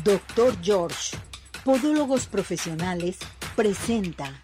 Doctor George, Podólogos Profesionales, presenta.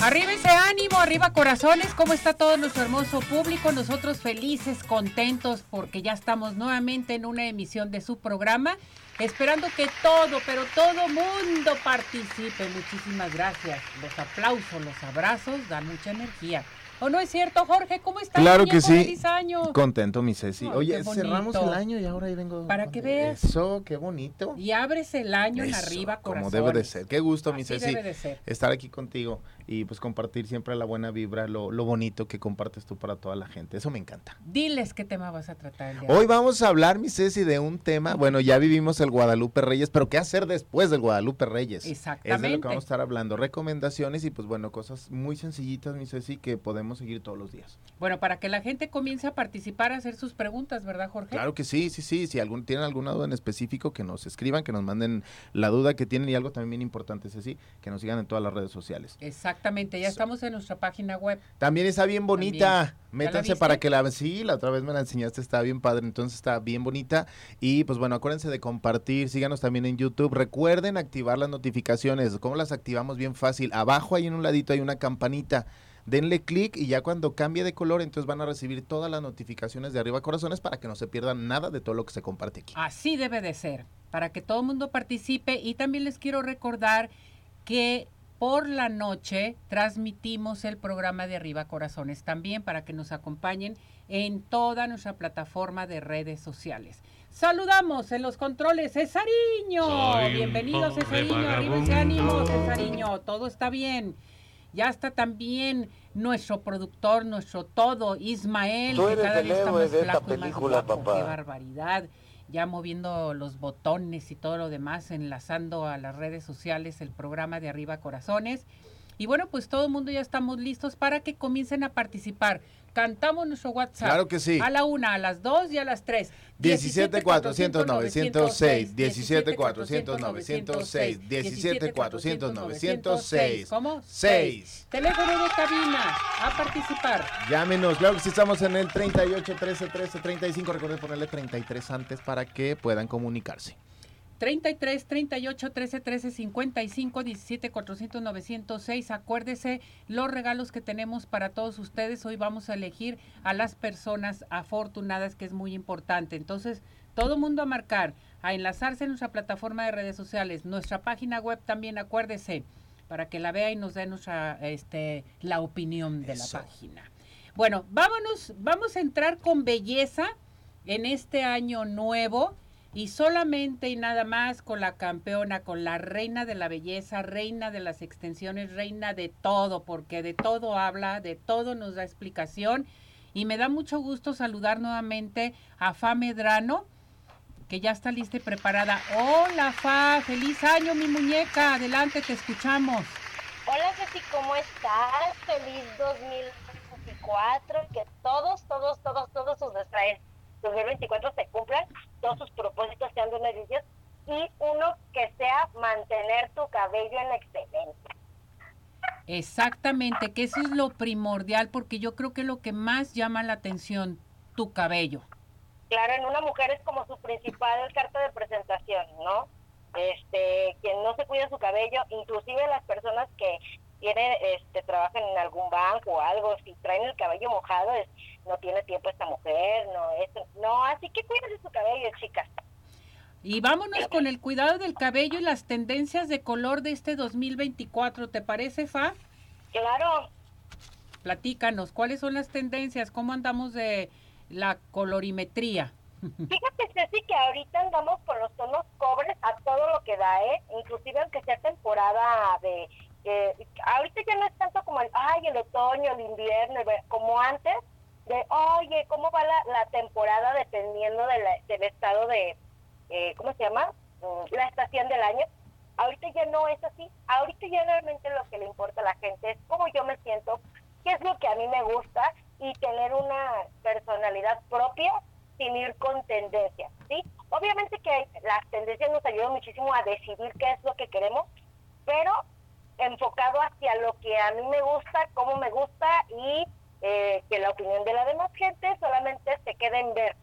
Arriba ese ánimo, arriba corazones, ¿cómo está todo nuestro hermoso público? Nosotros felices, contentos, porque ya estamos nuevamente en una emisión de su programa, esperando que todo, pero todo mundo participe. Muchísimas gracias. Los aplausos, los abrazos dan mucha energía. ¿O no es cierto, Jorge? ¿Cómo estás? Claro que sí. Feliz año. Contento, mi Ceci. Ay, Oye, cerramos el año y ahora ahí vengo. Para que veas. Eso, qué bonito. Y abres el año en Eso, arriba, corazones. Como debe de ser. Qué gusto, mi Así Ceci, debe de ser. estar aquí contigo y pues compartir siempre la buena vibra, lo, lo bonito que compartes tú para toda la gente. Eso me encanta. Diles qué tema vas a tratar Hoy vamos a hablar, mi Ceci, de un tema. Bueno, ya vivimos el Guadalupe Reyes, pero ¿qué hacer después del Guadalupe Reyes? Es de lo Exactamente. que vamos a estar hablando. Recomendaciones y pues bueno, cosas muy sencillitas, mi Ceci, que podemos seguir todos los días. Bueno, para que la gente comience a participar, a hacer sus preguntas, ¿verdad, Jorge? Claro que sí, sí, sí. Si algún, tienen alguna duda en específico, que nos escriban, que nos manden la duda que tienen y algo también bien importante, Ceci, que nos sigan en todas las redes sociales. Exactamente, ya So- estamos en nuestra página web. También está bien bonita. Métanse para que la sí, la otra vez me la enseñaste, está bien padre, entonces está bien bonita. Y pues bueno, acuérdense de compartir, síganos también en YouTube. Recuerden activar las notificaciones. ¿Cómo las activamos? Bien fácil. Abajo ahí en un ladito hay una campanita. Denle clic y ya cuando cambie de color, entonces van a recibir todas las notificaciones de arriba corazones para que no se pierdan nada de todo lo que se comparte aquí. Así debe de ser, para que todo el mundo participe. Y también les quiero recordar que por la noche transmitimos el programa de Arriba Corazones también para que nos acompañen en toda nuestra plataforma de redes sociales. Saludamos en los controles, Cesariño. Soy Bienvenido, Cesariño. Arriba ese ánimo. Cesariño. Todo está bien. Ya está también nuestro productor, nuestro todo, Ismael, Tú que cada el día está héroe más de esta flaco y más película, papá. Qué barbaridad. Ya moviendo los botones y todo lo demás, enlazando a las redes sociales el programa de Arriba Corazones. Y bueno, pues todo el mundo ya estamos listos para que comiencen a participar. Cantamos nuestro WhatsApp. Claro que sí. A la una, a las dos y a las tres. 17 400 906, 17 400 906, 17 400 906, ¿Cómo? 6. Teléfono de cabina. A participar. Llámenos, claro que sí estamos en el 38 13 13 35. Recuerden ponerle 33 antes para que puedan comunicarse. 33 38 13 13 55 17 400 906. Acuérdese los regalos que tenemos para todos ustedes. Hoy vamos a elegir a las personas afortunadas, que es muy importante. Entonces, todo mundo a marcar, a enlazarse en nuestra plataforma de redes sociales, nuestra página web también, acuérdese, para que la vea y nos dé nuestra, este, la opinión de Eso. la página. Bueno, vámonos, vamos a entrar con belleza en este año nuevo y solamente y nada más con la campeona, con la reina de la belleza, reina de las extensiones, reina de todo, porque de todo habla, de todo nos da explicación. Y me da mucho gusto saludar nuevamente a Fa Medrano, que ya está lista y preparada. Hola Fa, feliz año mi muñeca, adelante, te escuchamos. Hola Ceci, ¿cómo estás? Feliz 2024, que todos, todos, todos, todos sus deseos 2024 se cumplan, todos sus propósitos sean beneficios y uno que sea mantener tu cabello en excelencia. Exactamente, que eso es lo primordial, porque yo creo que lo que más llama la atención, tu cabello. Claro, en una mujer es como su principal carta de presentación, ¿no? Este, quien no se cuida su cabello, inclusive las personas que tienen, este, trabajan en algún banco o algo, si traen el cabello mojado, es, no tiene tiempo esta mujer, no, esto, no, así que cuídense su cabello, chicas. Y vámonos con el cuidado del cabello y las tendencias de color de este 2024, ¿te parece, Fa? Claro, Platícanos, ¿cuáles son las tendencias? ¿Cómo andamos de la colorimetría? Fíjate, Ceci, que ahorita andamos con los tonos cobres a todo lo que da, ¿eh? Inclusive aunque sea temporada de... eh, ahorita ya no es tanto como el, ay, el otoño, el invierno, como antes, de, oye, ¿cómo va la, la temporada dependiendo de la- del estado de, eh, ¿cómo se llama? Mm, La estación del año. Ahorita ya no es así. Ahorita ya realmente lo que le importa a la gente es cómo yo me siento, qué es lo que a mí me gusta y tener una personalidad propia sin ir con tendencias, ¿sí? Obviamente que las tendencias nos ayudan muchísimo a decidir qué es lo que queremos, pero enfocado hacia lo que a mí me gusta, cómo me gusta y eh, que la opinión de la demás gente solamente se quede en ver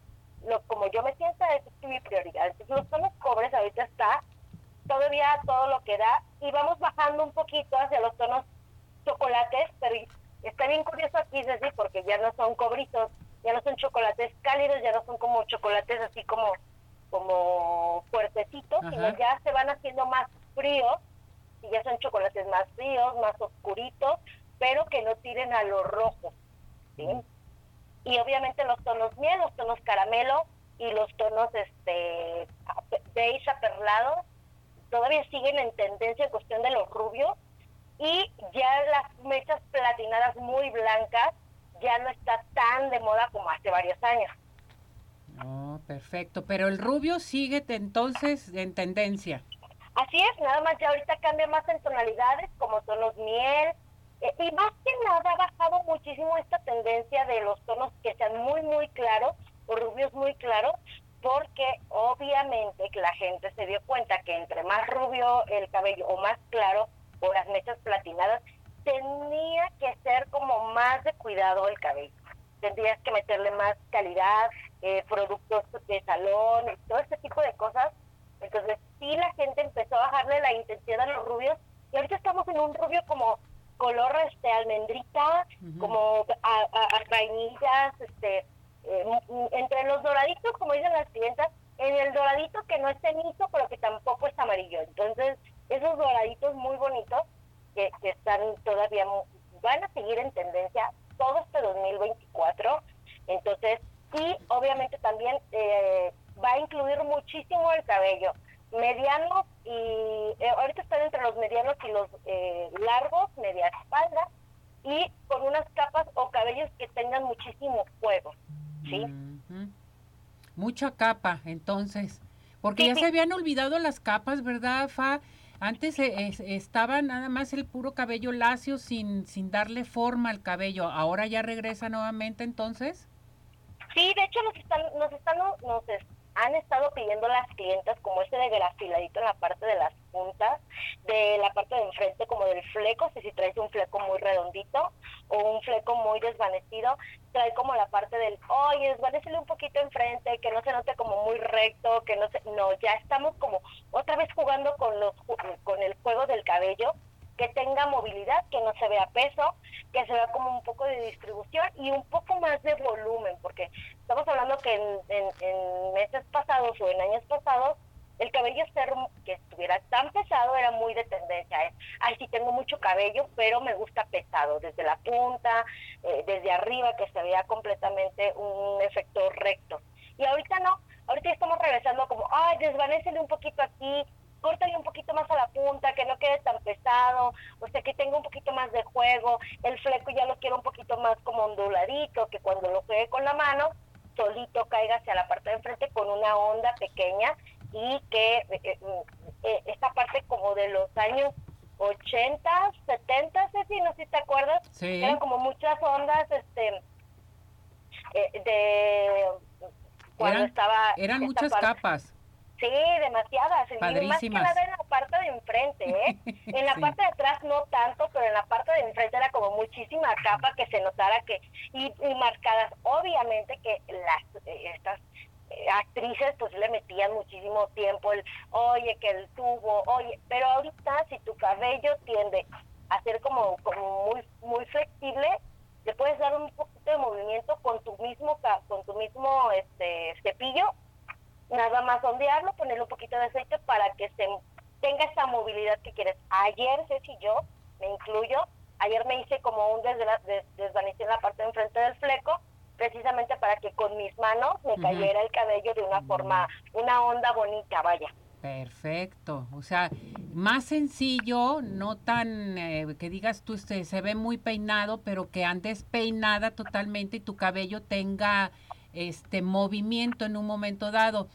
lo como yo me sienta, es mi prioridad. Entonces los tonos cobres ahorita está todavía todo lo que da y vamos bajando un poquito hacia los tonos chocolates, pero está bien curioso aquí, Ceci, porque ya no son cobritos, ya no son chocolates cálidos, ya no son como chocolates así como como fuertecitos, sino ya se van haciendo más fríos y ya son chocolates más fríos, más oscuritos, pero que no tiren a lo rojo, ¿sí? Y obviamente los tonos miel, los tonos caramelo y los tonos este beige aperlado todavía siguen en tendencia en cuestión de los rubios y ya las mechas platinadas muy blancas ya no está tan de moda como hace varios años. Oh, perfecto. Pero el rubio sigue entonces en tendencia. Así es, nada más ya ahorita cambia más en tonalidades como tonos miel. Eh, y más que nada ha bajado muchísimo esta tendencia de los tonos que sean muy, muy claros o rubios muy claros, porque obviamente la gente se dio cuenta que entre más rubio el cabello o más claro o las mechas platinadas, tenía que ser como más de cuidado el cabello. Tendrías que meterle más calidad, eh, productos de salón, todo este tipo de cosas. Entonces sí la gente empezó a bajarle la intensidad a los rubios y ahorita estamos en un rubio como color este almendrita, como a, a, vainillas, este, eh, entre los doraditos, como dicen las clientas, en el doradito que no es cenizo, pero que tampoco es amarillo. Entonces, esos doraditos muy bonitos que, que están todavía, van a seguir en tendencia todo este 2024. Entonces, y obviamente también eh, va a incluir muchísimo el cabello. Medianos y eh, ahorita están entre los medianos y los eh, largos, media espalda, y con unas capas o cabellos que tengan muchísimo fuego. ¿sí? Mucha capa, entonces. Porque ya se habían olvidado las capas, ¿verdad, Fa? Antes estaba nada más el puro cabello lacio sin, sin darle forma al cabello. ¿Ahora ya regresa nuevamente entonces? Sí, de hecho nos están, nos están, nos han estado pidiendo las clientas como ese de grafiladito en la parte de las puntas, de la parte de enfrente como del fleco, si, si traes un fleco muy redondito o un fleco muy desvanecido, trae como la parte del, oye, desvanecele un poquito enfrente, que no se note como muy recto, que no se, no, ya estamos como otra vez jugando con los, con el juego del cabello, que tenga movilidad, que no se vea peso, que se vea como un poco de distribución y un poco más de volumen, porque estamos hablando que en, meses pasados o en años pasados el cabello ser que estuviera tan pesado era muy de tendencia. ¿eh? Ay, sí tengo mucho cabello, pero me gusta pesado, desde la punta, eh, desde arriba, que se vea completamente un efecto recto. Y ahorita no, ahorita estamos regresando como, ay, desvanecele un poquito aquí, córtale un poquito más a la punta, que no quede tan pesado, o sea, que tenga un poquito más de juego, el fleco ya lo quiero un poquito más como onduladito, que cuando lo juegue con la mano, solito caiga hacia la parte de enfrente con una onda pequeña y que eh, eh, eh, esta parte como de los años 80, 70, si no sé si te acuerdas, eran como muchas ondas este de cuando estaba eran muchas capas Sí, demasiadas. Más que nada en la parte de enfrente, ¿eh? En la parte de atrás no tanto, pero en la parte de enfrente era como muchísima capa que se notara que... Y, marcadas, obviamente que las eh, estas eh, actrices pues le metían muchísimo tiempo el, oye, que el tubo, oye, pero ahorita si tu cabello tiende a ser como, como muy, muy flexible, le puedes dar un poquito de movimiento con tu mismo, con tu mismo este cepillo nada más ondearlo, ponerle un poquito de aceite para que se tenga esa movilidad que quieres. Ayer, Ceci y yo, me incluyo, ayer me hice como un desvanecido en la parte de enfrente del fleco, precisamente para que con mis manos me cayera el cabello de una forma, una onda bonita, vaya. Perfecto, o sea, más sencillo, no tan eh, que digas tú este, se ve muy peinado, pero que antes peinada totalmente y tu cabello tenga este movimiento en un momento dado,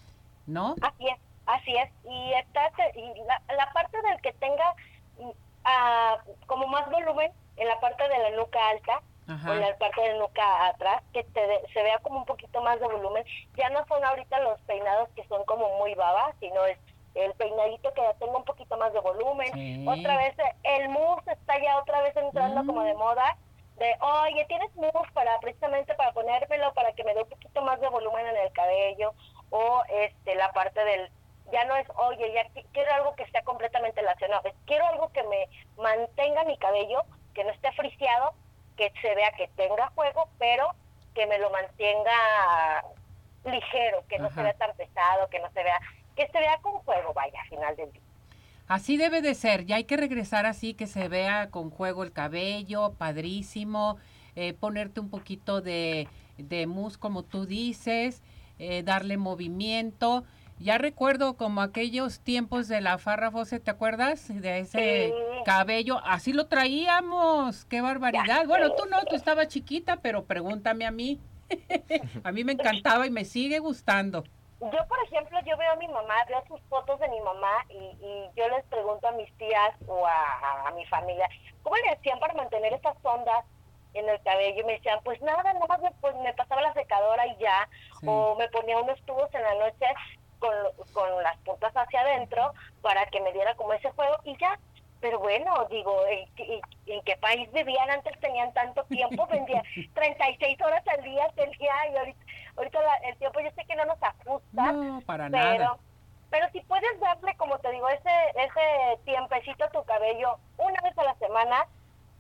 ¿no? Así es, así es. Y, está, y la, parte del que tenga uh, como más volumen en la parte de la nuca alta o en la parte de la nuca atrás, que se vea como un poquito más de volumen. Ya no son ahorita los peinados que son como muy babas, sino es el peinadito que ya tenga un poquito más de volumen. Otra vez el mousse está ya otra vez entrando como de mm. moda. De, oye, ¿tienes mousse para precisamente para ponérmelo, para que me dé un poquito más de volumen en el cabello? O este la parte del, ya no es, oye, ya quiero algo que sea completamente lacionado. quiero algo que me mantenga mi cabello, que no esté friseado, que se vea que tenga juego, pero que me lo mantenga ligero, que no se vea tan pesado, que no se vea que se vea con juego, vaya, al final del día. Así debe de ser, ya hay que regresar así, que se vea con juego el cabello, padrísimo, eh, ponerte un poquito de, de mousse como tú dices, eh, darle movimiento. Ya recuerdo como aquellos tiempos de la farra Fose, ¿te acuerdas? De ese cabello, así lo traíamos, qué barbaridad. Bueno, tú no, tú estabas chiquita, pero pregúntame a mí. a mí me encantaba y me sigue gustando yo, por ejemplo, yo veo a mi mamá, veo sus fotos de mi mamá y, yo les pregunto a mis tías o a, mi familia, ¿cómo le hacían para mantener esas ondas en el cabello? Y me decían, pues nada, nada más me, pues, me pasaba la secadora y ya, o me ponía unos tubos en la noche con, con las puntas hacia adentro para que me diera como ese juego y ya, pero bueno, digo, ¿en, qué país vivían antes? Tenían tanto tiempo, vendían 36 horas al día, tenía, y ahorita, ahorita el tiempo yo sé que no nos ajusta. No, para pero, nada. Pero si puedes darle, como te digo, ese, ese tiempecito a tu cabello una vez a la semana,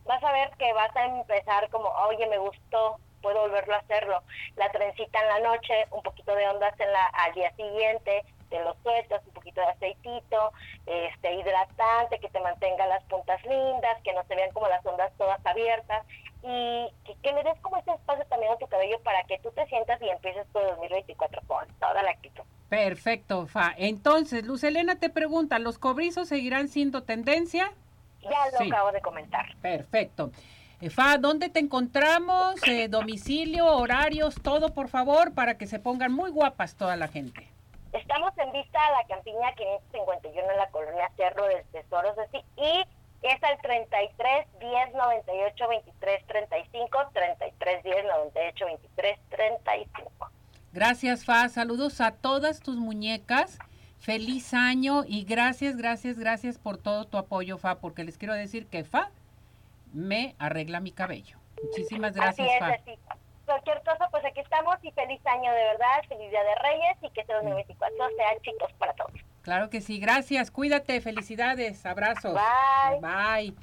vas a ver que vas a empezar como, oye, me gustó, puedo volverlo a hacerlo. La trencita en la noche, un poquito de ondas en la, al día siguiente, te lo sueltas, un poquito de aceitito, este hidratante, que te mantenga las puntas lindas, que no se vean como las ondas todas abiertas y que, le des como ese espacio también a tu cabello para que tú te sientas y empieces todo 2024 con toda la actitud. Perfecto, Fa. Entonces, Luz Elena te pregunta, ¿los cobrizos seguirán siendo tendencia? Ya lo acabo de comentar. Perfecto. Eh, Fa, ¿dónde te encontramos? Eh, domicilio, horarios, todo, por favor, para que se pongan muy guapas toda la gente. Estamos en vista a la campiña 551 en la colonia Cerro del Tesoro, así, y es al 33 10 98 23 35, 33 10 98 23 35. Gracias, Fa. Saludos a todas tus muñecas. Feliz año y gracias, gracias, gracias por todo tu apoyo, Fa, porque les quiero decir que Fa me arregla mi cabello. Muchísimas gracias, Fa cualquier cosa, pues aquí estamos y feliz año de verdad, feliz Día de Reyes y que este 2024 sea chicos para todos. Claro que sí, gracias, cuídate, felicidades, abrazos. Bye. Bye.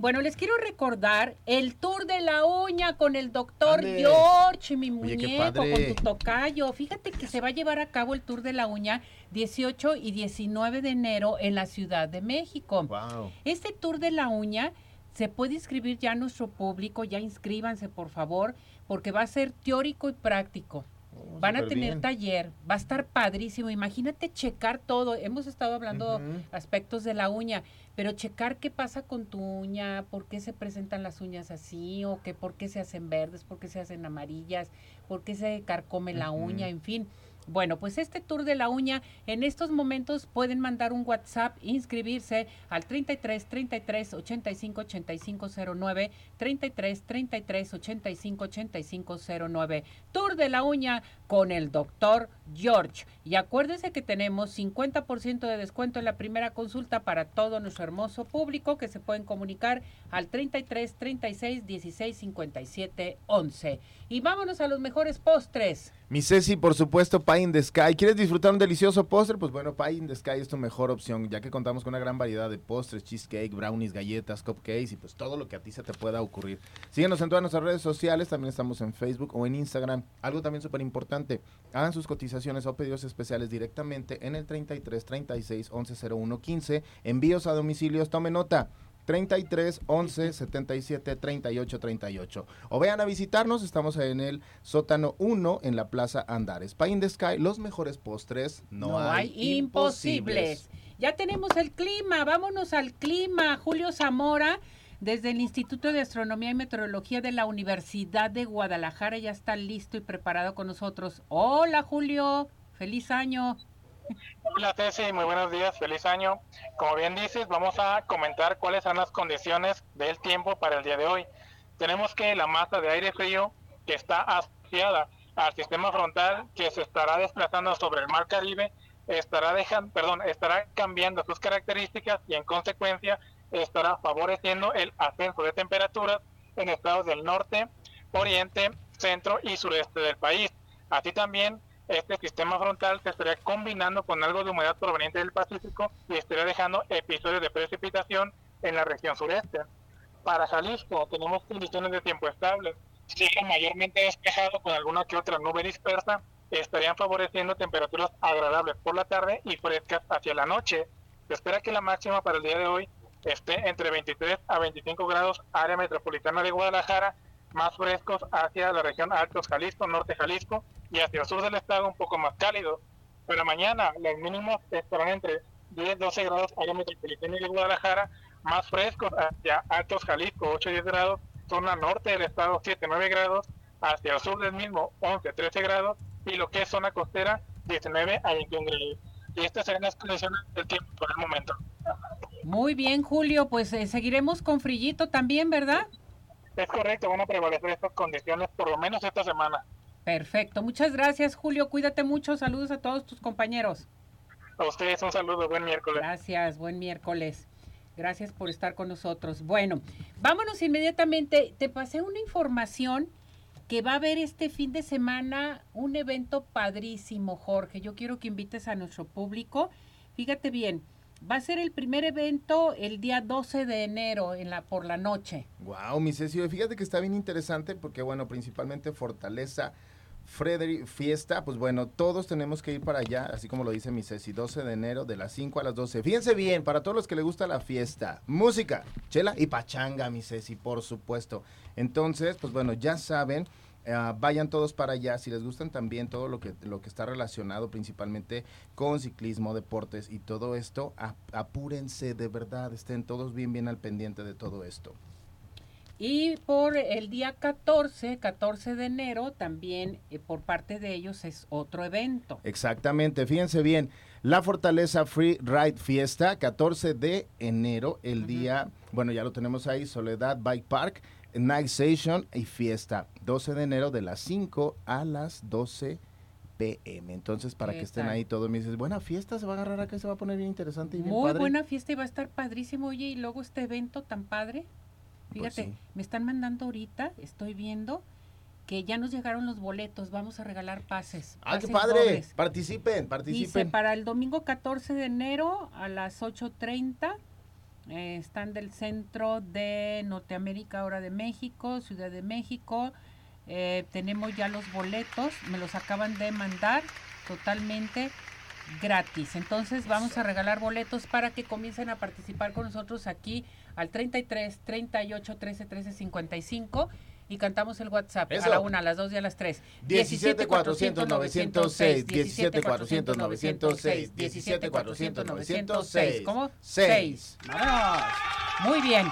Bueno, les quiero recordar el tour de la uña con el doctor George, mi muñeco, con tu tocayo. Fíjate que se va a llevar a cabo el tour de la uña 18 y 19 de enero en la Ciudad de México. Wow. Este tour de la uña se puede inscribir ya a nuestro público, ya inscríbanse por favor porque va a ser teórico y práctico. Oh, Van a tener taller, va a estar padrísimo. Imagínate checar todo. Hemos estado hablando aspectos de la uña, pero checar qué pasa con tu uña, por qué se presentan las uñas así, o que por qué se hacen verdes, por qué se hacen amarillas, por qué se carcome la uña, en fin. Bueno, pues este tour de la uña, en estos momentos pueden mandar un WhatsApp, inscribirse al 33 33 85 85 09, 33 33 85 85 09. Tour de la uña con el doctor George. Y acuérdense que tenemos 50% de descuento en la primera consulta para todo nuestro hermoso público que se pueden comunicar al 33 36 16 57 11. Y vámonos a los mejores postres. Mi Ceci, por supuesto, Pie in the Sky. ¿Quieres disfrutar un delicioso postre? Pues bueno, Pie in the Sky es tu mejor opción, ya que contamos con una gran variedad de postres, cheesecake, brownies, galletas, cupcakes y pues todo lo que a ti se te pueda ocurrir. Síguenos en todas nuestras redes sociales, también estamos en Facebook o en Instagram. Algo también súper importante, hagan sus cotizaciones o pedidos especiales directamente en el 33 36 11 01 15. Envíos a domicilios, tome nota. 33 11 77 38 38. O vean a visitarnos, estamos en el sótano 1 en la Plaza Andares. Pie in the Sky, los mejores postres, no, hay, imposibles. Ya tenemos el clima, vámonos al clima. Julio Zamora, desde el Instituto de Astronomía y Meteorología de la Universidad de Guadalajara, ya está listo y preparado con nosotros. Hola Julio, feliz año. Hola Ceci, muy buenos días, feliz año. Como bien dices, vamos a comentar cuáles son las condiciones del tiempo para el día de hoy. Tenemos que la masa de aire frío que está asociada al sistema frontal que se estará desplazando sobre el mar Caribe estará dejando, perdón, estará cambiando sus características y en consecuencia estará favoreciendo el ascenso de temperaturas en estados del norte, oriente, centro y sureste del país. Así también este sistema frontal se estaría combinando con algo de humedad proveniente del Pacífico y estaría dejando episodios de precipitación en la región sureste. Para Jalisco tenemos condiciones de tiempo estables, cielo mayormente despejado con alguna que otra nube dispersa, estarían favoreciendo temperaturas agradables por la tarde y frescas hacia la noche. Se espera que la máxima para el día de hoy esté entre 23 a 25 grados área metropolitana de Guadalajara, más frescos hacia la región Altos Jalisco, Norte Jalisco y hacia el sur del estado un poco más cálido. Para mañana los mínimos estarán entre 10 12 grados área metropolitana de Guadalajara, más frescos hacia Altos Jalisco 8 10 grados, zona norte del estado 7 9 grados, hacia el sur del mismo 11 13 grados y lo que es zona costera 19 a 21 grados. Y estas serán las condiciones del tiempo por el momento. Muy bien, Julio, pues eh, seguiremos con frillito también, ¿verdad? Es correcto, van a prevalecer estas condiciones por lo menos esta semana. Perfecto, muchas gracias, Julio, cuídate mucho, saludos a todos tus compañeros. A ustedes un saludo, buen miércoles. Gracias, buen miércoles. Gracias por estar con nosotros. Bueno, vámonos inmediatamente. Te pasé una información que va a haber este fin de semana un evento padrísimo, Jorge. Yo quiero que invites a nuestro público. Fíjate bien, va a ser el primer evento el día 12 de enero en la, por la noche. Wow, mi Ceci, fíjate que está bien interesante porque, bueno, principalmente Fortaleza Frederick Fiesta, pues bueno, todos tenemos que ir para allá, así como lo dice mi Ceci, 12 de enero de las 5 a las 12. Fíjense bien, para todos los que les gusta la fiesta, música, chela y pachanga, mi Ceci, por supuesto. Entonces, pues bueno, ya saben, eh, vayan todos para allá, si les gustan también todo lo que, lo que está relacionado principalmente con ciclismo, deportes y todo esto, apúrense de verdad, estén todos bien, bien al pendiente de todo esto. Y por el día 14, 14 de enero, también eh, por parte de ellos es otro evento. Exactamente, fíjense bien, la Fortaleza Free Ride Fiesta, 14 de enero, el día, bueno, ya lo tenemos ahí, Soledad Bike Park, Night Station y fiesta, 12 de enero de las 5 a las 12 pm. Entonces, para que estén ahí todos, me dices, buena fiesta, se va a agarrar acá, se va a poner bien interesante y bien Muy buena fiesta y va a estar padrísimo. Oye, y luego este evento tan padre. Pues Fíjate, me están mandando ahorita, estoy viendo que ya nos llegaron los boletos, vamos a regalar pases. ¡Ah, qué padre! Participen, participen. Dice, para el domingo 14 de enero a las 8.30, eh, están del centro de Norteamérica, hora de México, Ciudad de México. Eh, tenemos ya los boletos, me los acaban de mandar totalmente gratis. Entonces vamos a regalar boletos para que comiencen a participar con nosotros aquí al 33 38 13 13 55 y cantamos el WhatsApp a la una, a las dos y a las tres. 17 400 906, 17 400 906, 17 400 906. ¿Cómo? 6. Vamos. Muy bien.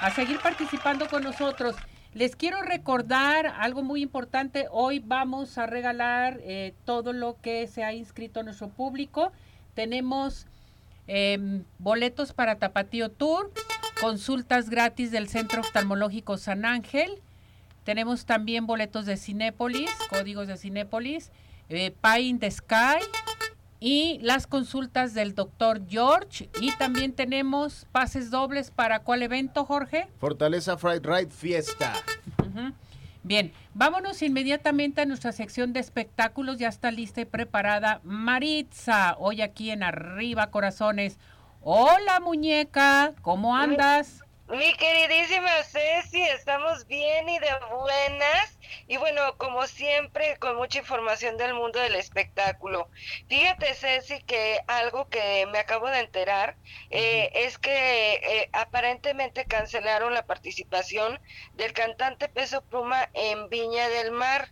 A seguir participando con nosotros. Les quiero recordar algo muy importante. Hoy vamos a regalar eh, todo lo que se ha inscrito a nuestro público. Tenemos eh, boletos para Tapatío Tour, consultas gratis del Centro Oftalmológico San Ángel. Tenemos también boletos de Cinépolis, códigos de Cinépolis, eh, Pie in the Sky y las consultas del doctor George. Y también tenemos pases dobles para cuál evento, Jorge? Fortaleza Fried Ride Fiesta. Bien, vámonos inmediatamente a nuestra sección de espectáculos. Ya está lista y preparada Maritza, hoy aquí en Arriba Corazones. Hola muñeca, ¿cómo andas? Mi queridísima Ceci, estamos bien y de buenas. Y bueno, como siempre, con mucha información del mundo del espectáculo. Fíjate, Ceci, que algo que me acabo de enterar eh, es que eh, aparentemente cancelaron la participación del cantante Peso Pluma en Viña del Mar.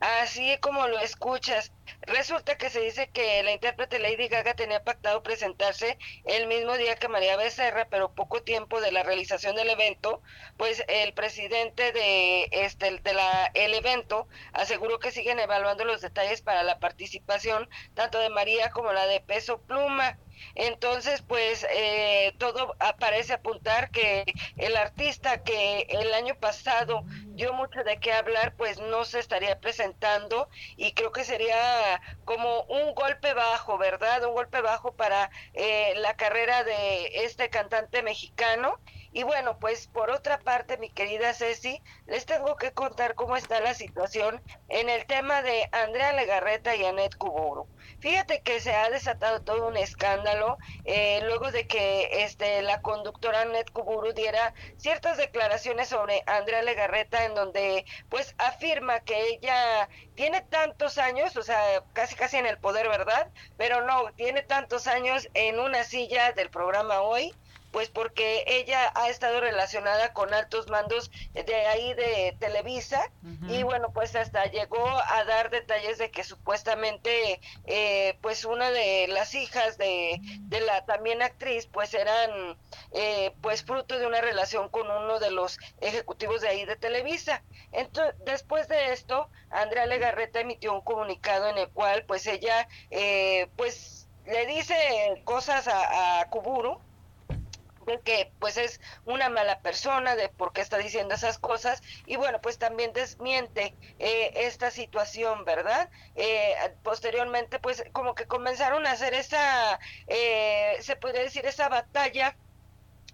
Así como lo escuchas, resulta que se dice que la intérprete Lady Gaga tenía pactado presentarse el mismo día que María Becerra, pero poco tiempo de la realización del evento, pues el presidente de este de la el evento aseguró que siguen evaluando los detalles para la participación tanto de María como la de Peso Pluma. Entonces, pues eh, todo parece apuntar que el artista que el año pasado dio mucho de qué hablar, pues no se estaría presentando y creo que sería como un golpe bajo, ¿verdad? Un golpe bajo para eh, la carrera de este cantante mexicano. Y bueno, pues por otra parte, mi querida Ceci, les tengo que contar cómo está la situación en el tema de Andrea Legarreta y Anet Kuburu. Fíjate que se ha desatado todo un escándalo eh, luego de que este, la conductora Anet Kuburu diera ciertas declaraciones sobre Andrea Legarreta en donde pues afirma que ella tiene tantos años, o sea, casi casi en el poder, ¿verdad? Pero no, tiene tantos años en una silla del programa hoy pues porque ella ha estado relacionada con altos mandos de ahí de Televisa. Y bueno pues hasta llegó a dar detalles de que supuestamente eh, pues una de las hijas de, de la también actriz pues eran eh, pues fruto de una relación con uno de los ejecutivos de ahí de Televisa. Entonces después de esto Andrea Legarreta emitió un comunicado en el cual pues ella eh, pues le dice cosas a, a Kuburu que pues es una mala persona, de por qué está diciendo esas cosas, y bueno, pues también desmiente eh, esta situación, ¿verdad? Eh, posteriormente, pues como que comenzaron a hacer esa, eh, se podría decir, esa batalla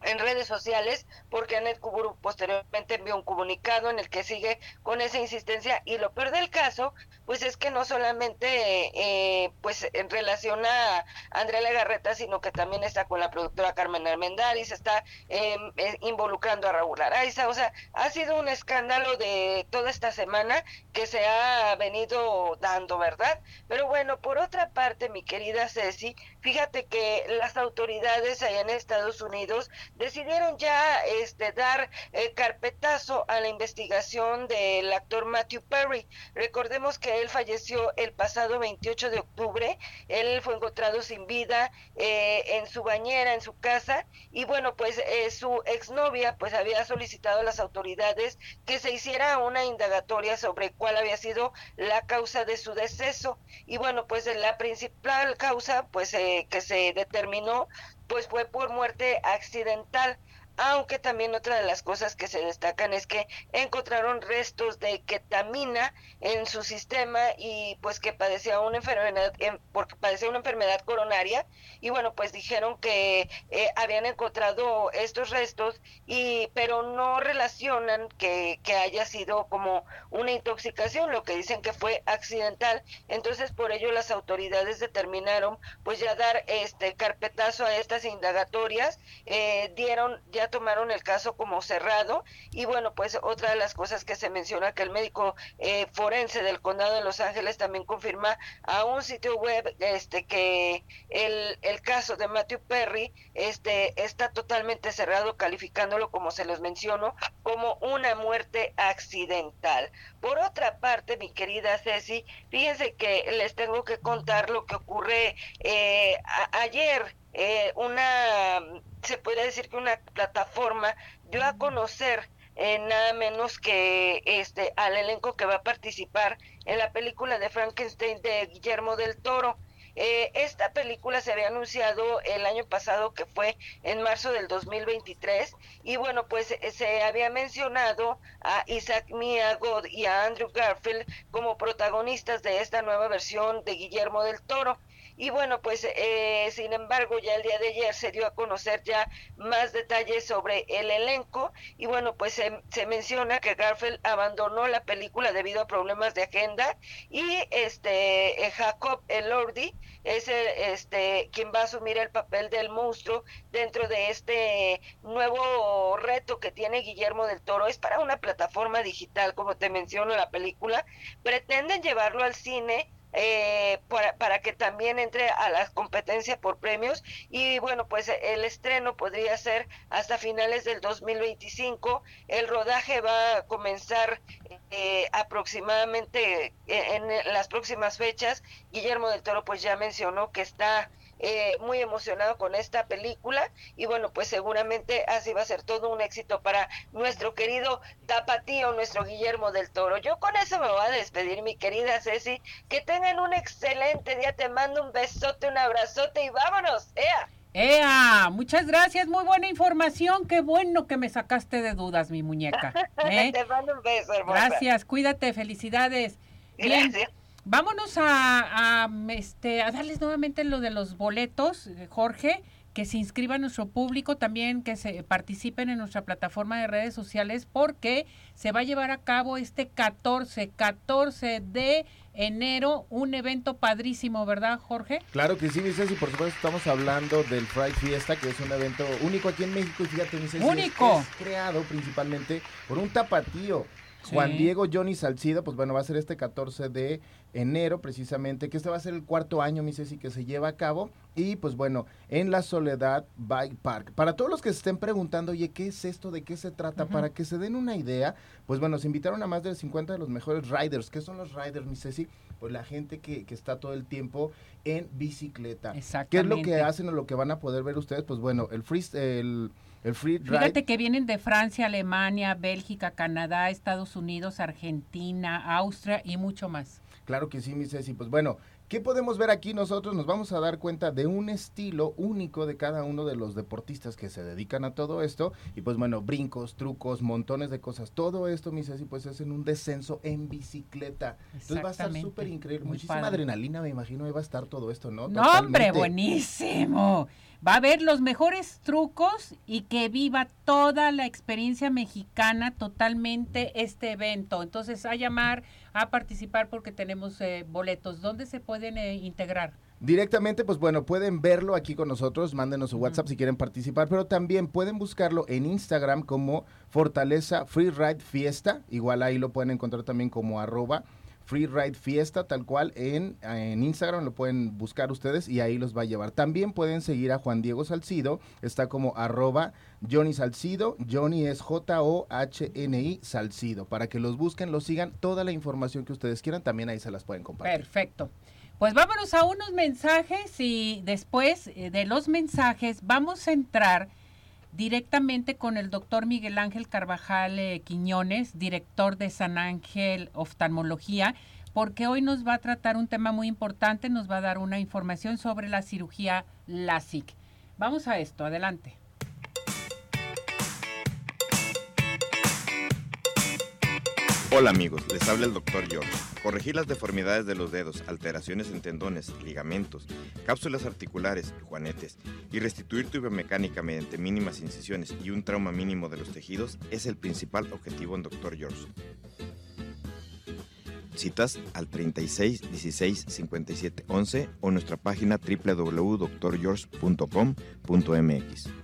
en redes sociales porque Anet Kuburu posteriormente envió un comunicado en el que sigue con esa insistencia. Y lo peor del caso pues es que no solamente eh, pues en relación a Andrea Legarreta sino que también está con la productora Carmen Armendáriz está em, eh, involucrando a Raúl Araiza. O sea ha sido un escándalo de toda esta semana que se ha venido dando verdad pero bueno por otra parte mi querida Ceci fíjate que las autoridades allá en Estados Unidos decidieron ya este, dar carpetazo a la investigación del actor Matthew Perry. Recordemos que él falleció el pasado 28 de octubre, él fue encontrado sin vida eh, en su bañera, en su casa, y bueno, pues eh, su exnovia pues había solicitado a las autoridades que se hiciera una indagatoria sobre cuál había sido la causa de su deceso. Y bueno, pues la principal causa pues eh, que se determinó pues fue por muerte accidental aunque también otra de las cosas que se destacan es que encontraron restos de ketamina en su sistema y pues que padecía una enfermedad porque padecía una enfermedad coronaria. Y bueno pues dijeron que eh, habían encontrado estos restos y pero no relacionan que, que haya sido como una intoxicación lo que dicen que fue accidental. Entonces por ello las autoridades determinaron pues ya dar este carpetazo a estas indagatorias eh, dieron tomaron el caso como cerrado y bueno, pues otra de las cosas que se menciona que el médico eh, forense del condado de Los Ángeles también confirma a un sitio web este que el, el caso de Matthew Perry este está totalmente cerrado calificándolo como se los menciono como una muerte accidental. Por otra parte, mi querida Ceci, fíjense que les tengo que contar lo que ocurre eh, ayer eh, una, se puede decir que una plataforma dio a conocer eh, nada menos que este al elenco que va a participar en la película de Frankenstein de Guillermo del Toro. Eh, esta película se había anunciado el año pasado que fue en marzo del 2023 y bueno pues se había mencionado a Isaac Mia God y a Andrew Garfield como protagonistas de esta nueva versión de Guillermo del Toro. Y bueno, pues eh, sin embargo ya el día de ayer se dio a conocer ya más detalles sobre el elenco y bueno, pues se, menciona que Garfield abandonó la película debido a problemas de agenda y este eh, Jacob Elordi es este quien va a asumir el papel del monstruo dentro de este nuevo reto que tiene Guillermo del Toro. Es para una plataforma digital, como te menciono la película. Pretenden llevarlo al cine eh, para, para, que también entre a la competencia por premios. Y bueno pues el estreno podría ser hasta finales del 2025 el rodaje va a comenzar eh, aproximadamente en, en las próximas fechas. Guillermo del Toro pues ya mencionó que está eh, muy emocionado con esta película y bueno, pues seguramente así va a ser todo un éxito para nuestro querido Tapatío, nuestro Guillermo del Toro. Yo con eso me voy a despedir, mi querida Ceci. Que tengan un excelente día, te mando un besote, un abrazote y vámonos, ¡Ea! ¡Ea! Muchas gracias, muy buena información. Qué bueno que me sacaste de dudas, mi muñeca. ¿eh? Te mando un beso, hermosa. Gracias, cuídate, felicidades. Bien, Gracias. Vámonos a, a, este, a darles nuevamente lo de los boletos, eh, Jorge, que se inscriba nuestro público, también que se participen en nuestra plataforma de redes sociales, porque se va a llevar a cabo este 14, 14 de enero, un evento padrísimo, ¿verdad, Jorge? Claro que sí, mi Ceci, por supuesto estamos hablando del Pride Fiesta, que es un evento único aquí en México y fíjate, mi Ceci, es- ¡Único! Es, creado principalmente por un tapatío. Sí. Juan Diego Johnny Salcido, pues bueno, va a ser este 14 de enero precisamente, que este va a ser el cuarto año, mi Ceci, que se lleva a cabo. Y pues bueno, en la Soledad Bike Park. Para todos los que se estén preguntando, oye, ¿qué es esto? ¿De qué se trata? Para que se den una idea, pues bueno, se invitaron a más de 50 de los mejores riders. ¿Qué son los riders, mi Ceci? Pues la gente que, que está todo el tiempo en bicicleta. ¿Qué es lo Exactamente. que hacen o lo que van a poder ver ustedes? Pues bueno, el free, el, el free ride. Fíjate que vienen de Francia, Alemania, Bélgica, Canadá, Estados Unidos, Argentina, Austria y mucho más. Claro que sí, mi Ceci. Pues bueno, ¿qué podemos ver aquí nosotros? Nos vamos a dar cuenta de un estilo único de cada uno de los deportistas que se dedican a todo esto. Y pues bueno, brincos, trucos, montones de cosas. Todo esto, mi Ceci, pues es en un descenso en bicicleta. Entonces va a estar súper increíble. Muy Muchísima padre. adrenalina, me imagino, va a estar todo esto, ¿no? No, hombre, buenísimo. Va a haber los mejores trucos y que viva toda la experiencia mexicana totalmente este evento. Entonces, a llamar, a participar porque tenemos eh, boletos. ¿Dónde se pueden eh, integrar? Directamente, pues bueno, pueden verlo aquí con nosotros, mándenos su WhatsApp si quieren participar, pero también pueden buscarlo en Instagram como Fortaleza Freeride Fiesta, igual ahí lo pueden encontrar también como arroba Freeride Fiesta, tal cual, en, en Instagram lo pueden buscar ustedes y ahí los va a llevar. También pueden seguir a Juan Diego Salcido, está como arroba Johnny Salcido, Johnny es J-O-H-N-I Salcido, para que los busquen, los sigan, toda la información que ustedes quieran, también ahí se las pueden compartir. Perfecto. Pues vámonos a unos mensajes y después eh, de los mensajes vamos a entrar directamente con el doctor Miguel Ángel Carvajal eh, Quiñones, director de San Ángel Oftalmología, porque hoy nos va a tratar un tema muy importante, nos va a dar una información sobre la cirugía LASIK. Vamos a esto, adelante. Hola amigos, les habla el Dr. George. Corregir las deformidades de los dedos, alteraciones en tendones, ligamentos, cápsulas articulares, juanetes y restituir tu biomecánica mediante mínimas incisiones y un trauma mínimo de los tejidos es el principal objetivo en Dr. George. Citas al 36 16 57 11 o nuestra página www.drgeorge.com.mx.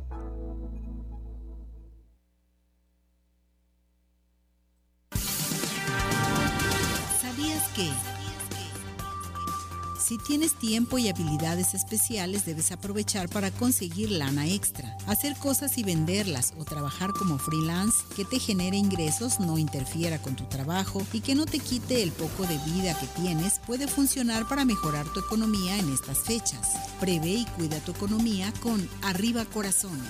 Si tienes tiempo y habilidades especiales, debes aprovechar para conseguir lana extra, hacer cosas y venderlas o trabajar como freelance que te genere ingresos, no interfiera con tu trabajo y que no te quite el poco de vida que tienes, puede funcionar para mejorar tu economía en estas fechas. Prevé y cuida tu economía con Arriba Corazones.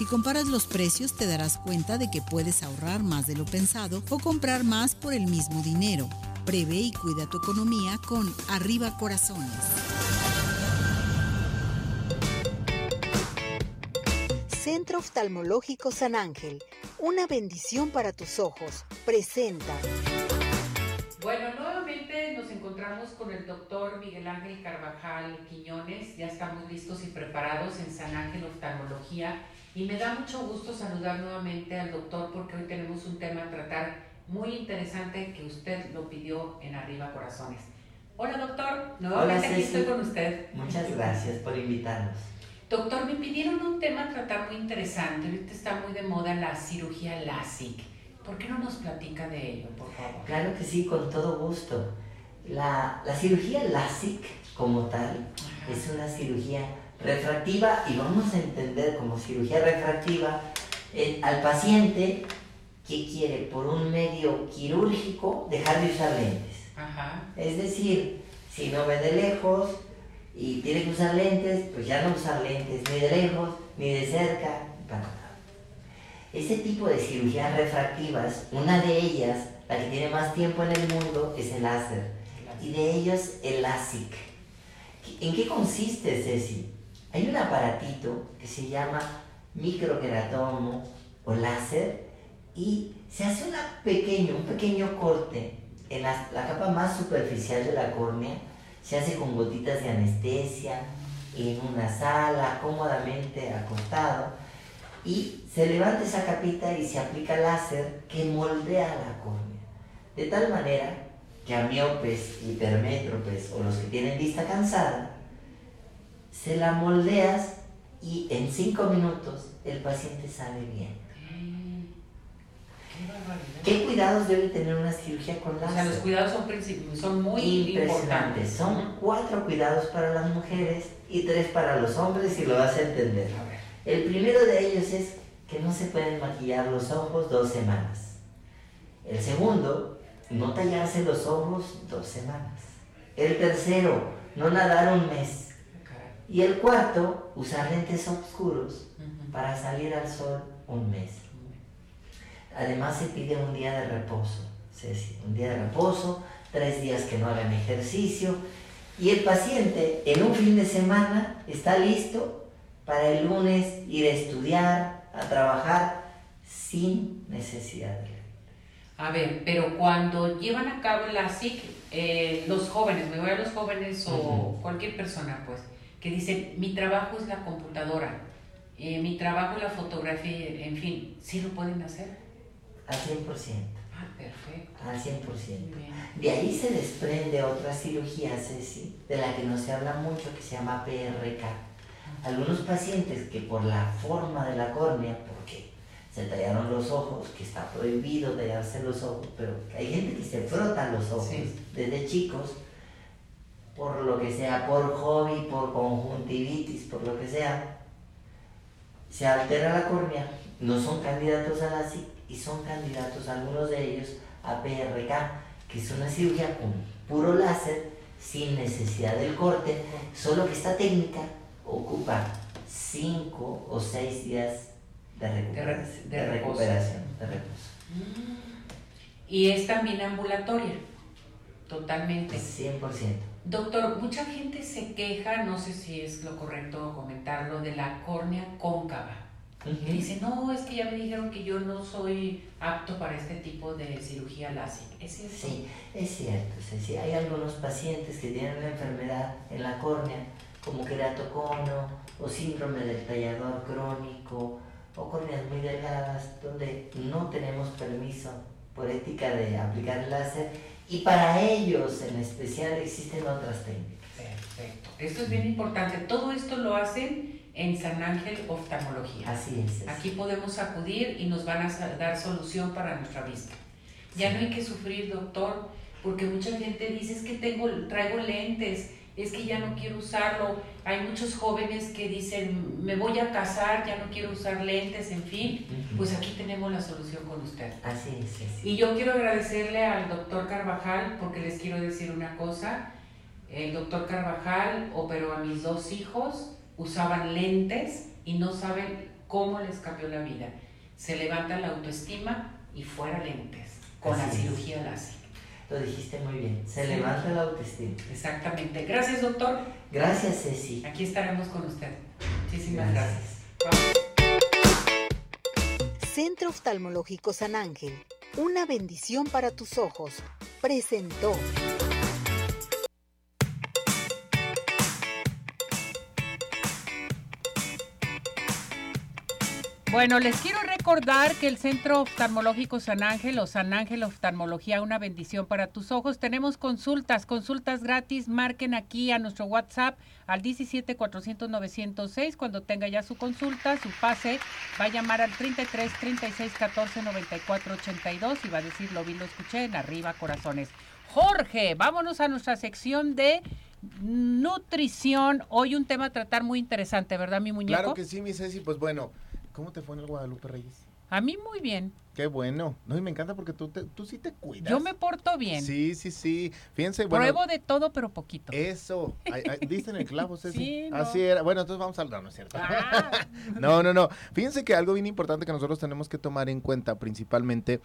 Si comparas los precios te darás cuenta de que puedes ahorrar más de lo pensado o comprar más por el mismo dinero. Prevé y cuida tu economía con Arriba Corazones. Centro Oftalmológico San Ángel, una bendición para tus ojos, presenta. Bueno, nuevamente nos encontramos con el doctor Miguel Ángel Carvajal Quiñones. Ya estamos listos y preparados en San Ángel Oftalmología. Y me da mucho gusto saludar nuevamente al doctor porque hoy tenemos un tema a tratar muy interesante que usted lo pidió en Arriba Corazones. Hola doctor, nuevamente aquí estoy con usted. Muchas gracias por invitarnos. Doctor, me pidieron un tema a tratar muy interesante. Ahorita está muy de moda la cirugía LASIK. ¿Por qué no nos platica de ello, por favor? Claro que sí, con todo gusto. La, la cirugía LASIK como tal es una cirugía refractiva y vamos a entender como cirugía refractiva eh, al paciente que quiere por un medio quirúrgico dejar de usar lentes. Ajá. Es decir, si no ve de lejos y tiene que usar lentes, pues ya no usar lentes ni de lejos ni de cerca. Ese tipo de cirugías refractivas, una de ellas, la que tiene más tiempo en el mundo, es el láser. Y de ellos el LASIK. ¿En qué consiste, Ceci? Hay un aparatito que se llama microqueratomo o láser y se hace pequeño, un pequeño corte en la, la capa más superficial de la córnea. Se hace con gotitas de anestesia en una sala, cómodamente acostado y se levanta esa capita y se aplica láser que moldea la córnea. De tal manera que a miopes, hipermétropes o los que tienen vista cansada, se la moldeas y en cinco minutos el paciente sale bien. ¿Qué cuidados debe tener una cirugía con láser? O sea, los cuidados son, son muy Impresionantes. importantes. Son cuatro cuidados para las mujeres y tres para los hombres y lo vas a entender. A. El primero de ellos es que no se pueden maquillar los ojos dos semanas. El segundo, no tallarse los ojos dos semanas. El tercero, no nadar un mes. Y el cuarto, usar lentes oscuros Ujú. para salir al sol un mes. Además se pide un día de reposo, Ceci, un día de reposo, tres días que no hagan ejercicio y el paciente en un fin de semana está listo para el lunes ir a estudiar, a trabajar sin necesidad de A ver, pero cuando llevan a cabo el LASIK, eh, los jóvenes, me voy a los jóvenes o Ujú. cualquier persona, pues, que dicen, mi trabajo es la computadora, eh, mi trabajo es la fotografía, en fin, ¿sí lo pueden hacer? al 100%, Ah, perfecto. al 100%. Muy bien. De ahí se desprende otra cirugía, Ceci, de la que no se habla mucho, que se llama PRK. Algunos pacientes que por la forma de la córnea, porque se tallaron los ojos, que está prohibido tallarse los ojos, pero hay gente que se frota los ojos Sí. desde chicos, por lo que sea, por hobby, por conjuntivitis, por lo que sea, se altera la córnea, no son candidatos a la SIC y son candidatos algunos de ellos a PRK, que es una cirugía con puro láser, sin necesidad del corte, solo que esta técnica ocupa 5 o 6 días de recuperación. de recuperación, de reposo. Y es también ambulatoria, totalmente. 100%. Doctor, mucha gente se queja, no sé si es lo correcto comentarlo, de la córnea cóncava. Que dice, no, es que ya me dijeron que yo no soy apto para este tipo de cirugía LASIK. ¿Es cierto? Sí, es cierto, Ceci. Hay algunos pacientes que tienen una enfermedad en la córnea, como queratocono o síndrome del tallador crónico o córneas muy delgadas, donde no tenemos permiso por ética de aplicar láser y para ellos en especial existen otras técnicas. Perfecto. Esto es bien importante. Todo esto lo hacen en San Ángel Oftalmología. Así es. Ceci. Aquí podemos acudir y nos van a dar solución para nuestra vista. Ya no hay que sufrir, doctor, porque mucha gente dice es que tengo, traigo lentes, es que ya no quiero usarlo. Hay muchos jóvenes que dicen me voy a casar, ya no quiero usar lentes, en fin. Pues aquí tenemos la solución con usted. Así es, Ceci. Y yo quiero agradecerle al doctor Carvajal porque les quiero decir una cosa. El doctor Carvajal operó a mis dos hijos, usaban lentes y no saben cómo les cambió la vida. Se levanta la autoestima y fuera lentes con la Así cirugía láser. Lo dijiste muy bien. Se Sí. levanta la autoestima. Exactamente. Gracias, doctor. Gracias, Ceci. Aquí estaremos con usted. Muchísimas Gracias. gracias. Centro Oftalmológico San Ángel, una bendición para tus ojos, presentó. Bueno, les quiero recordar que el Centro Oftalmológico San Ángel o San Ángel Oftalmología, una bendición para tus ojos. Tenemos consultas, consultas gratis. Marquen aquí a nuestro WhatsApp al 17 400 906. Cuando tenga ya su consulta, su pase, va a llamar al 33 36 14 94 82 y va a decir lo vi, lo escuché en arriba corazones. Jorge, vámonos a nuestra sección de nutrición. Hoy un tema a tratar muy interesante, ¿verdad, mi muñeco? Claro que sí, mi Ceci. Pues bueno, ¿cómo te fue en el Guadalupe Reyes? A mí muy bien. Qué bueno. No, y me encanta porque tú, te- tú sí te cuidas. Yo me porto bien. Sí, sí, sí. Fíjense, bueno. Pruebo de todo, pero poquito. Eso. Ay, en el clavo, Ceci. Sí, no. Así era. Bueno, entonces vamos a hablar, ¿no es cierto? Ah. No, no, no. Fíjense que algo bien importante que nosotros tenemos que tomar en cuenta, principalmente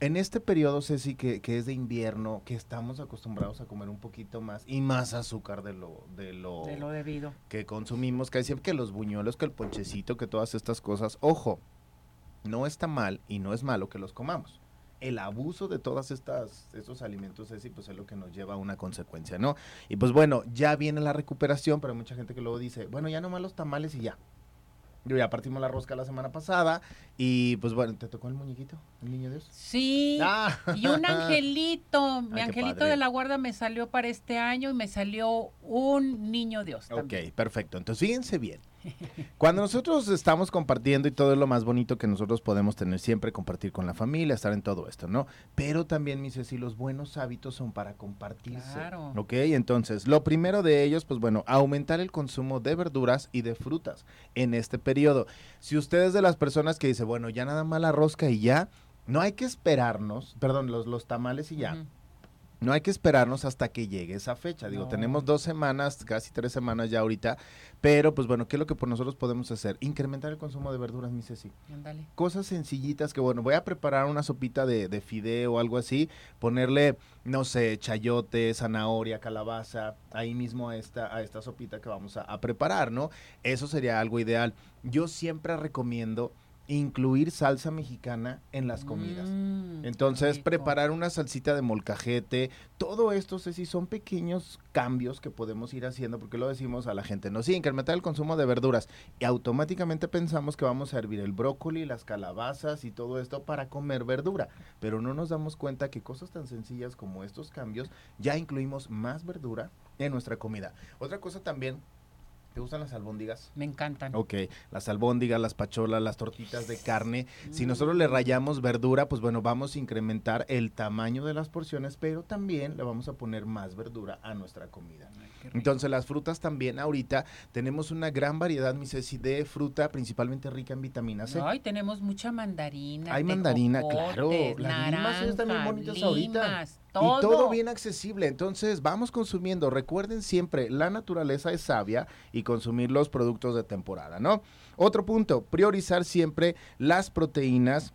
en este periodo, Ceci, que, que es de invierno, que estamos acostumbrados a comer un poquito más y más azúcar de lo, de lo, De lo debido. que consumimos, que siempre que los buñuelos, que el ponchecito, que todas estas cosas. Ojo, no está mal y no es malo que los comamos. El abuso de todas estas estos alimentos Ceci, pues es lo que nos lleva a una consecuencia, ¿no? Y pues bueno, ya viene la recuperación, pero hay mucha gente que luego dice, bueno, ya nomás los tamales y ya. Yo ya partimos la rosca la semana pasada y pues bueno, ¿te tocó el muñequito, el niño Dios? Sí. Ah. Y un angelito. Mi Ay, angelito padre. de la guarda me salió para este año y me salió un niño Dios. Ok, también. perfecto. Entonces, fíjense bien. Cuando nosotros estamos compartiendo y todo es lo más bonito que nosotros podemos tener siempre, compartir con la familia, estar en todo esto, ¿no? Pero también, mis Ceci, los buenos hábitos son para compartirse. Claro. Ok, entonces, lo primero de ellos, pues bueno, aumentar el consumo de verduras y de frutas en este periodo. Si usted es de las personas que dice, bueno, ya nada más la rosca y ya, no hay que esperarnos, perdón, los, los tamales y ya. No hay que esperarnos hasta que llegue esa fecha. Digo, No. tenemos dos semanas, casi tres semanas ya ahorita. Pero, pues bueno, ¿qué es lo que por nosotros podemos hacer? Incrementar el consumo de verduras, mi Ceci. Cosas sencillitas que, bueno, voy a preparar una sopita de, de fideo o algo así. Ponerle, no sé, chayote, zanahoria, calabaza, ahí mismo a esta, a esta sopita que vamos a, a preparar, ¿no? Eso sería algo ideal. Yo siempre recomiendo incluir salsa mexicana en las comidas. Mm, Entonces, preparar una salsita de molcajete, todo esto, Ceci, son pequeños cambios que podemos ir haciendo, porque lo decimos a la gente, no, sí, incrementar el consumo de verduras, y automáticamente pensamos que vamos a hervir el brócoli, las calabazas y todo esto para comer verdura, pero no nos damos cuenta que cosas tan sencillas como estos cambios ya incluimos más verdura en nuestra comida. Otra cosa también, ¿te gustan las albóndigas? Me encantan. Ok, las albóndigas, las pacholas, las tortitas de carne. Si nosotros le rayamos verdura, pues bueno, vamos a incrementar el tamaño de las porciones, pero también le vamos a poner más verdura a nuestra comida. Ay. Entonces las frutas también ahorita tenemos una gran variedad, mi Ceci, de fruta principalmente rica en vitamina C. Ay, tenemos mucha mandarina. Hay mandarina, claro. Las limas naranja, bonitas ahorita. Y todo. bien accesible. Entonces, vamos consumiendo. Recuerden siempre, la naturaleza es sabia y consumir los productos de temporada, ¿no? Otro punto, priorizar siempre las proteínas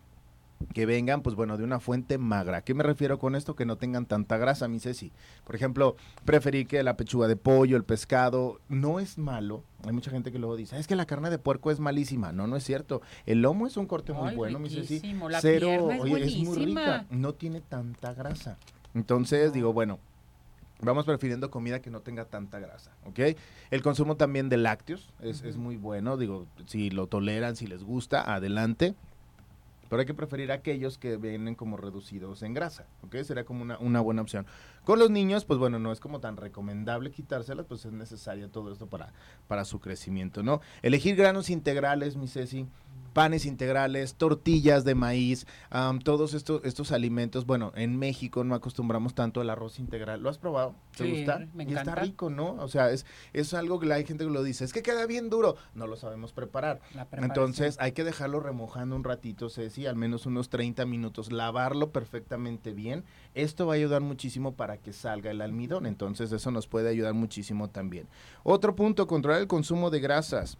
que vengan, pues bueno, de una fuente magra. ¿A qué me refiero con esto? Que no tengan tanta grasa, mi Ceci. Por ejemplo, preferir que la pechuga de pollo, el pescado, no es malo. Hay mucha gente que luego dice, es que la carne de puerco es malísima. No, no es cierto. El lomo es un corte muy Ay, bueno, mi Ceci. La Cero, es oye, es muy rica. No tiene tanta grasa. Entonces, digo, bueno, vamos prefiriendo comida que no tenga tanta grasa, ¿ok? El consumo también de lácteos es, es muy bueno, digo, si lo toleran, si les gusta, adelante. Pero hay que preferir aquellos que vienen como reducidos en grasa, ¿ok? Sería como una, una buena opción. Con los niños, pues bueno, no es como tan recomendable quitárselas, pues es necesario todo esto para, para su crecimiento, ¿no? Elegir granos integrales, mi Ceci, panes integrales, tortillas de maíz, todos estos, estos alimentos. Bueno, en México no acostumbramos tanto al arroz integral. ¿Lo has probado? ¿Te Sí, gusta? me Y está rico, ¿no? O sea, es, es algo que la- hay gente que lo dice, es que queda bien duro. No lo sabemos preparar. Entonces hay que dejarlo remojando un ratito, Ceci, al menos unos 30 minutos, lavarlo perfectamente bien. Esto va a ayudar muchísimo para que salga el almidón, entonces eso nos puede ayudar muchísimo también. Otro punto, controlar el consumo de grasas.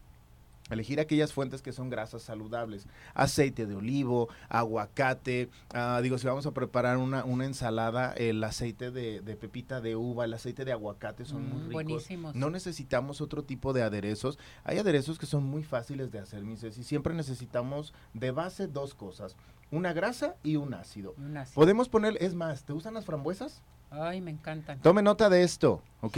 Elegir aquellas fuentes que son grasas saludables, aceite de olivo, aguacate, ah, digo, si vamos a preparar una, una ensalada, el aceite de, de pepita de uva, el aceite de aguacate son muy Mm, ricos. buenísimos. No necesitamos otro tipo de aderezos. Hay aderezos que son muy fáciles de hacer, mis y siempre necesitamos de base dos cosas, una grasa y un ácido. Un ácido. Podemos poner, es más, ¿te gustan las frambuesas? Ay, me encantan. Tome nota de esto, ¿ok?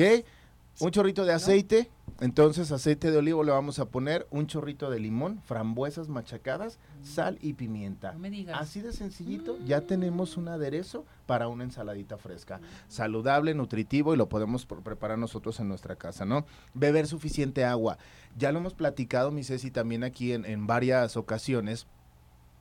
Un chorrito de aceite, entonces aceite de olivo le vamos a poner, un chorrito de limón, frambuesas machacadas, sal y pimienta. No me digas. Así de sencillito, ya tenemos un aderezo para una ensaladita fresca. Saludable, nutritivo y lo podemos preparar nosotros en nuestra casa, ¿no? Beber suficiente agua. Ya lo hemos platicado, mi Ceci, también aquí en, en varias ocasiones,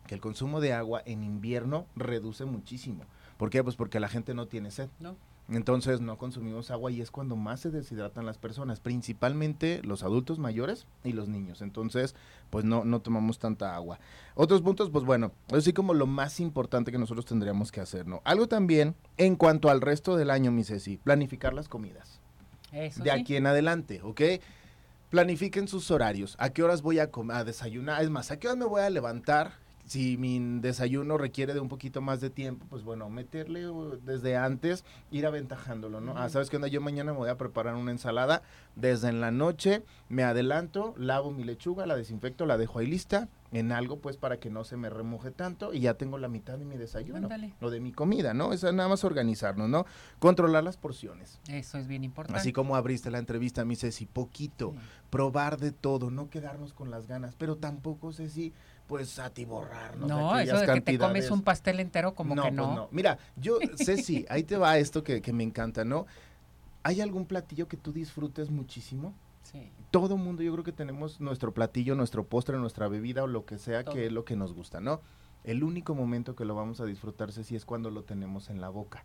que el consumo de agua en invierno reduce muchísimo. ¿Por qué? Pues porque la gente no tiene sed. No. Entonces no consumimos agua y es cuando más se deshidratan las personas, principalmente los adultos mayores y los niños. Entonces, pues no, no tomamos tanta agua. Otros puntos, pues bueno, así como lo más importante que nosotros tendríamos que hacer, ¿no? Algo también en cuanto al resto del año, mi Ceci, planificar las comidas. Eso de sí. aquí en adelante, ¿ok? Planifiquen sus horarios. ¿A qué horas voy a, a desayunar? Es más, ¿a qué horas me voy a levantar? Si mi desayuno requiere de un poquito más de tiempo, pues bueno, meterle desde antes, ir aventajándolo, ¿no? Ah, ¿sabes qué onda? Yo mañana me voy a preparar una ensalada. Desde en la noche me adelanto, lavo mi lechuga, la desinfecto, la dejo ahí lista en algo, pues para que no se me remoje tanto y ya tengo la mitad de mi desayuno Ándale. o de mi comida, ¿no? Es nada más organizarnos, ¿no? Controlar las porciones. Eso es bien importante. Así como abriste la entrevista, mi Ceci, poquito, Sí. probar de todo, no quedarnos con las ganas, pero tampoco, Ceci, pues atiborrarnos. de No, eso aquellas de que te comes un pastel entero como no, que pues no. no. Mira, yo, Ceci, ahí te va esto que, que me encanta, ¿no? ¿Hay algún platillo que tú disfrutes muchísimo? Sí. Todo mundo, yo creo que tenemos nuestro platillo, nuestro postre, nuestra bebida o lo que sea Todo. que es lo que nos gusta, ¿no? El único momento que lo vamos a disfrutar, Ceci, es cuando lo tenemos en la boca.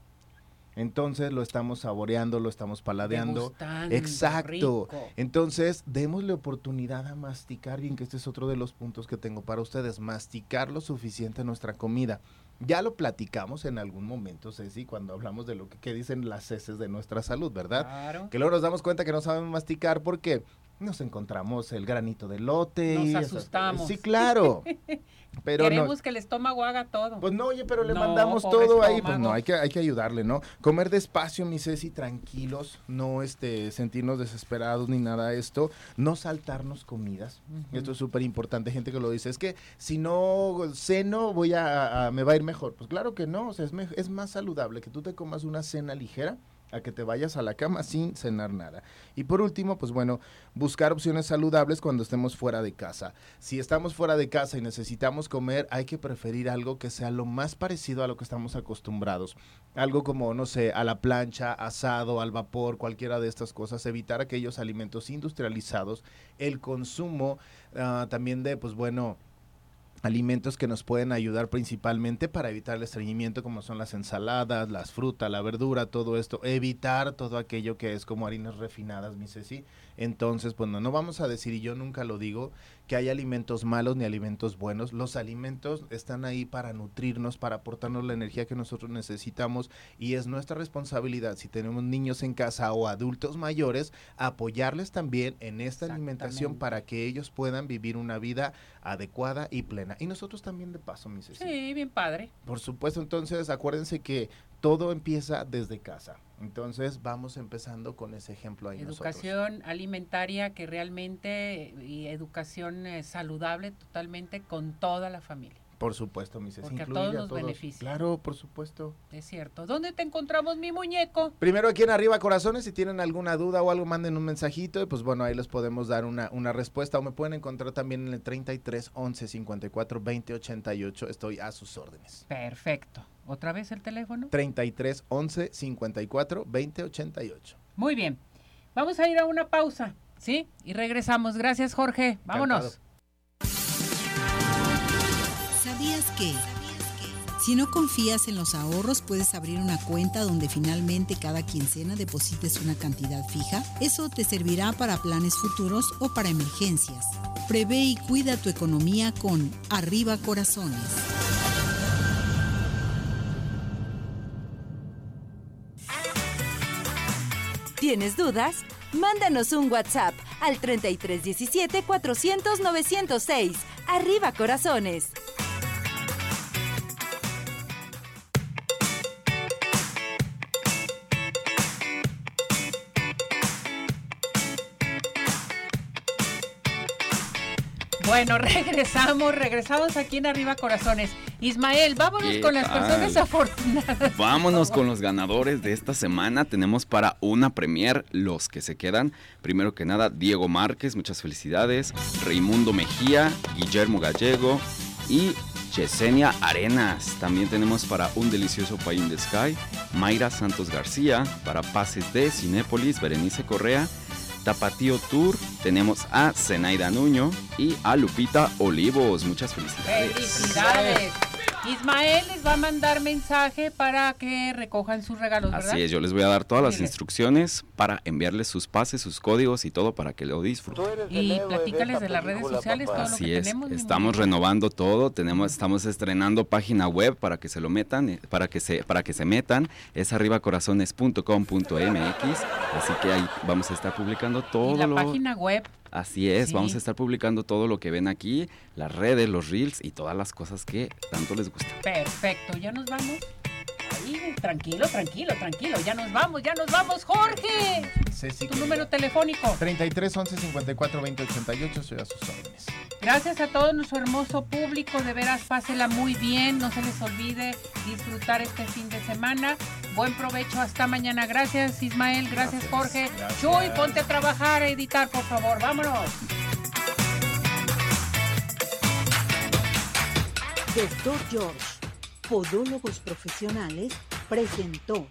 Entonces lo estamos saboreando, lo estamos paladeando. Exacto. rico. Entonces, démosle oportunidad a masticar bien, que este es otro de los puntos que tengo para ustedes, masticar lo suficiente nuestra comida. Ya lo platicamos en algún momento, Ceci, cuando hablamos de lo que, que dicen las heces de nuestra salud, ¿verdad? Claro. Que luego nos damos cuenta que no sabemos masticar porque nos encontramos el granito de lote. Nos y esas- asustamos. Sí, claro. Pero no, Queremos que el estómago haga todo. pues no, oye, pero le No, mandamos todo ahí. Pues no, hay que, hay que ayudarle, ¿no? Comer despacio, mi Ceci, tranquilos, no este, sentirnos desesperados ni nada de esto. No saltarnos comidas. Esto es súper importante, gente que lo dice. Es que si no ceno, voy a, a- me va a ir mejor. Pues claro que no, o sea, es, me- es más saludable que tú te comas una cena ligera a que te vayas a la cama sin cenar nada. Y por último, pues bueno, buscar opciones saludables cuando estemos fuera de casa. Si estamos fuera de casa y necesitamos comer, hay que preferir algo que sea lo más parecido a lo que estamos acostumbrados. Algo como, no sé, a la plancha, asado, al vapor, cualquiera de estas cosas. Evitar aquellos alimentos industrializados. El consumo ah, también de, pues bueno, alimentos que nos pueden ayudar principalmente para evitar el estreñimiento, como son las ensaladas, las frutas, la verdura, todo esto. Evitar todo aquello que es como harinas refinadas, mi Ceci. Entonces, pues no, vamos a decir, y yo nunca lo digo, que hay alimentos malos ni alimentos buenos. Los alimentos están ahí para nutrirnos, para aportarnos la energía que nosotros necesitamos y es nuestra responsabilidad, si tenemos niños en casa o adultos mayores, apoyarles también en esta alimentación para que ellos puedan vivir una vida adecuada y plena. Y nosotros también de paso, mi Ceci. Sí, bien padre. Por supuesto, entonces acuérdense que todo empieza desde casa. Entonces vamos empezando con ese ejemplo ahí. Educación alimentaria que realmente y educación eh, saludable totalmente con toda la familia. Por supuesto, mi Ceci. Porque a todos nos beneficia. Claro, por supuesto. Es cierto. ¿Dónde te encontramos, mi muñeco? Primero aquí en Arriba Corazones, si tienen alguna duda o algo, manden un mensajito y pues bueno, ahí les podemos dar una, una respuesta o me pueden encontrar también en el 33 11 54 20 88. Estoy a sus órdenes. Perfecto. ¿Otra vez el teléfono? 33 11 54 20 88. Muy bien. Vamos a ir a una pausa, ¿sí? Y regresamos. Gracias, Jorge. Vámonos. ¿Sabías que? Si no confías en los ahorros, puedes abrir una cuenta donde finalmente cada quincena deposites una cantidad fija. Eso te servirá para planes futuros o para emergencias. Prevé y cuida tu economía con Arriba Corazones. ¿Tienes dudas? Mándanos un WhatsApp al 3317 400 906. Arriba corazones. Bueno, regresamos, regresamos aquí en Arriba Corazones. Ismael, vámonos ¿Qué con las tal? personas afortunadas. Vámonos con los ganadores de esta semana. Tenemos para una premier los que se quedan. Primero que nada, Diego Márquez, muchas felicidades. Raimundo Mejía, Guillermo Gallego y Yesenia Arenas. También tenemos para Un Delicioso in the Sky, Mayra Santos García, para Pases de Cinépolis, Berenice Correa. Tapatío Tour, tenemos a Zenaida Nuño y a Lupita Olivos. Muchas felicidades. Felicidades. Ismael les va a mandar mensaje para que recojan sus regalos, ¿verdad? Así es, yo les voy a dar todas las instrucciones para enviarles sus pases, sus códigos y todo para que lo disfruten. Y platícales de las redes sociales, todo lo Así que es, tenemos. estamos renovando todo, tenemos, estamos estrenando página web para que se lo metan, eh, para que se, para que se metan, es arribacorazones.com.mx, así que ahí vamos a estar publicando Y todo la lo, página web. Así es, Sí. vamos a estar publicando todo lo que ven aquí, las redes, los reels y todas las cosas que tanto les gustan. Perfecto, ya nos vamos. Tranquilo, tranquilo, tranquilo. Ya nos vamos, ya nos vamos, Jorge. Ceci, Tu número telefónico. 33 11 54 20 88, soy a sus órdenes. Gracias a todo nuestro hermoso público, de veras pásela muy bien, no se les olvide disfrutar este fin de semana. Buen provecho hasta mañana. Gracias Ismael, gracias, Gracias, Jorge. gracias. Chuy, ponte a trabajar, a editar, por favor. Vámonos. Doctor George, Podólogos Profesionales, presentó